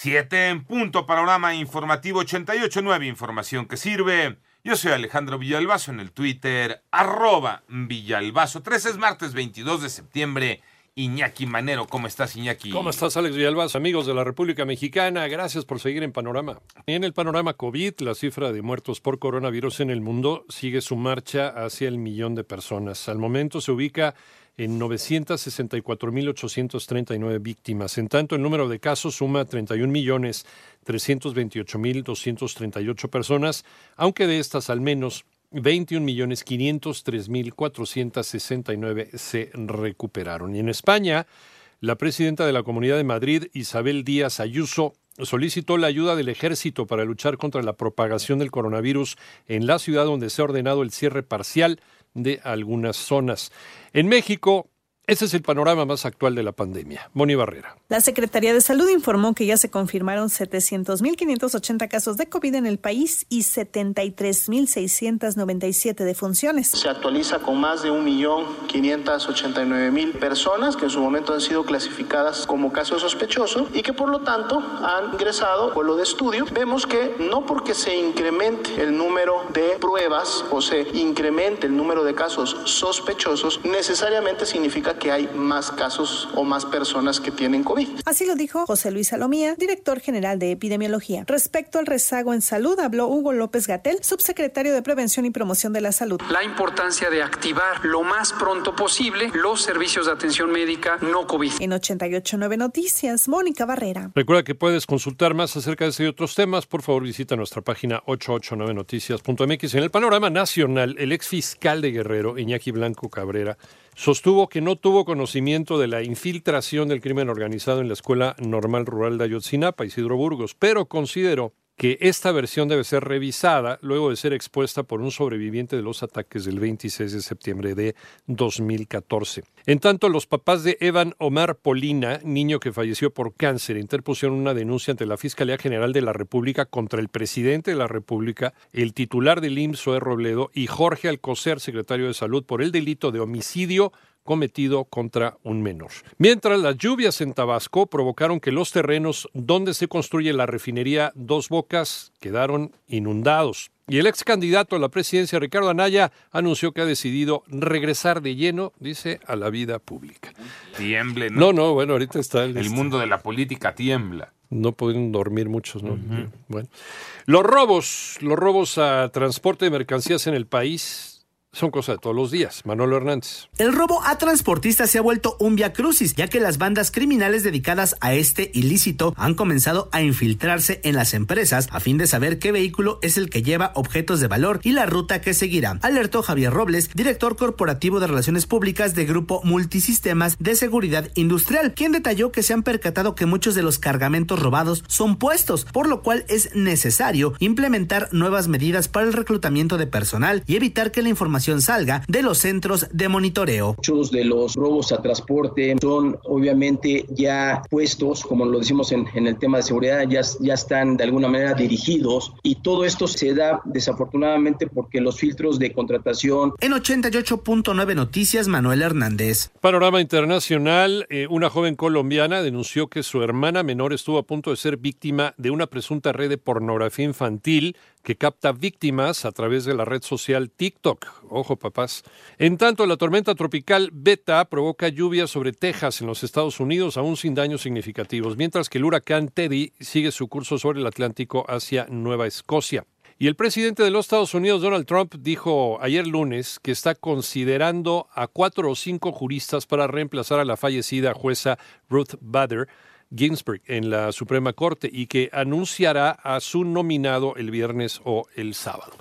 Siete en punto, panorama informativo 88.9, información que sirve. Yo soy Alejandro Villalbazo en el Twitter, arroba Villalbazo. 13 es martes 22 de septiembre. Iñaki Manero, ¿cómo estás Iñaki? ¿Cómo estás Alex Villalbazo? Amigos de la República Mexicana, gracias por seguir en Panorama. En el panorama COVID, la cifra de muertos por coronavirus en el mundo sigue su marcha hacia el millón de personas. Al momento se ubica en 964.839 víctimas. En tanto, el número de casos suma 31.328.238 personas, aunque de estas al menos 21.503.469 se recuperaron. Y en España, la presidenta de la Comunidad de Madrid, Isabel Díaz Ayuso, solicitó la ayuda del ejército para luchar contra la propagación del coronavirus en la ciudad donde se ha ordenado el cierre parcial de algunas zonas. En México, ese es el panorama más actual de la pandemia. Moni Barrera. La Secretaría de Salud informó que ya se confirmaron 700.580 casos de COVID en el país y 73.697 defunciones. Se actualiza con más de 1.589.000 personas que en su momento han sido clasificadas como casos sospechosos y que por lo tanto han ingresado a lo de estudio. Vemos que no porque se incremente el número de pruebas o se incremente el número de casos sospechosos, necesariamente significa que hay más casos o más personas que tienen COVID. Así lo dijo José Luis Salomía, director general de epidemiología. Respecto al rezago en salud, habló Hugo López Gatel, subsecretario de Prevención y Promoción de la Salud. La importancia de activar lo más pronto posible los servicios de atención médica no COVID. En 889 Noticias, Mónica Barrera. Recuerda que puedes consultar más acerca de ese y otros temas. Por favor, visita nuestra página 889noticias.mx. En el panorama nacional, el ex fiscal de Guerrero, Iñaki Blanco Cabrera, sostuvo que no tuvo conocimiento de la infiltración del crimen organizado en la Escuela Normal Rural de Ayotzinapa, Isidro Burgos, pero consideró que esta versión debe ser revisada luego de ser expuesta por un sobreviviente de los ataques del 26 de septiembre de 2014. En tanto, los papás de Evan Omar Polina, niño que falleció por cáncer, interpusieron una denuncia ante la Fiscalía General de la República contra el presidente de la República, el titular del IMSS, Robledo, y Jorge Alcocer, secretario de Salud, por el delito de homicidio cometido contra un menor. Mientras las lluvias en Tabasco provocaron que los terrenos donde se construye la refinería Dos Bocas quedaron inundados. Y el ex candidato a la presidencia, Ricardo Anaya, anunció que ha decidido regresar de lleno, dice, a la vida pública. Tiemble, ¿no? No, no, bueno, ahorita está el, el mundo de la política tiembla. No pueden dormir muchos, ¿no? Bueno. Los robos, los robos a transporte de mercancías en el país son cosas de todos los días. Manolo Hernández. El robo a transportistas se ha vuelto un via crucis, ya que las bandas criminales dedicadas a este ilícito han comenzado a infiltrarse en las empresas a fin de saber qué vehículo es el que lleva objetos de valor y la ruta que seguirá. Alertó Javier Robles, director corporativo de Relaciones Públicas de Grupo Multisistemas de Seguridad Industrial, quien detalló que se han percatado que muchos de los cargamentos robados son puestos, por lo cual es necesario implementar nuevas medidas para el reclutamiento de personal y evitar que la información salga de los centros de monitoreo. Muchos de los robos a transporte son obviamente ya puestos, como lo decimos en, en el tema de seguridad, ya, ya están de alguna manera dirigidos y todo esto se da desafortunadamente porque los filtros de contratación. En 88.9 Noticias, Manuel Hernández. Panorama Internacional, eh, una joven colombiana denunció que su hermana menor estuvo a punto de ser víctima de una presunta red de pornografía infantil que capta víctimas a través de la red social TikTok. Ojo, papás. En tanto, la tormenta tropical Beta provoca lluvias sobre Texas en los Estados Unidos, aún sin daños significativos, mientras que el huracán Teddy sigue su curso sobre el Atlántico hacia Nueva Escocia. Y el presidente de los Estados Unidos, Donald Trump, dijo ayer lunes que está considerando a cuatro o cinco juristas para reemplazar a la fallecida jueza Ruth Bader Ginsburg en la Suprema Corte y que anunciará a su nominado el viernes o el sábado.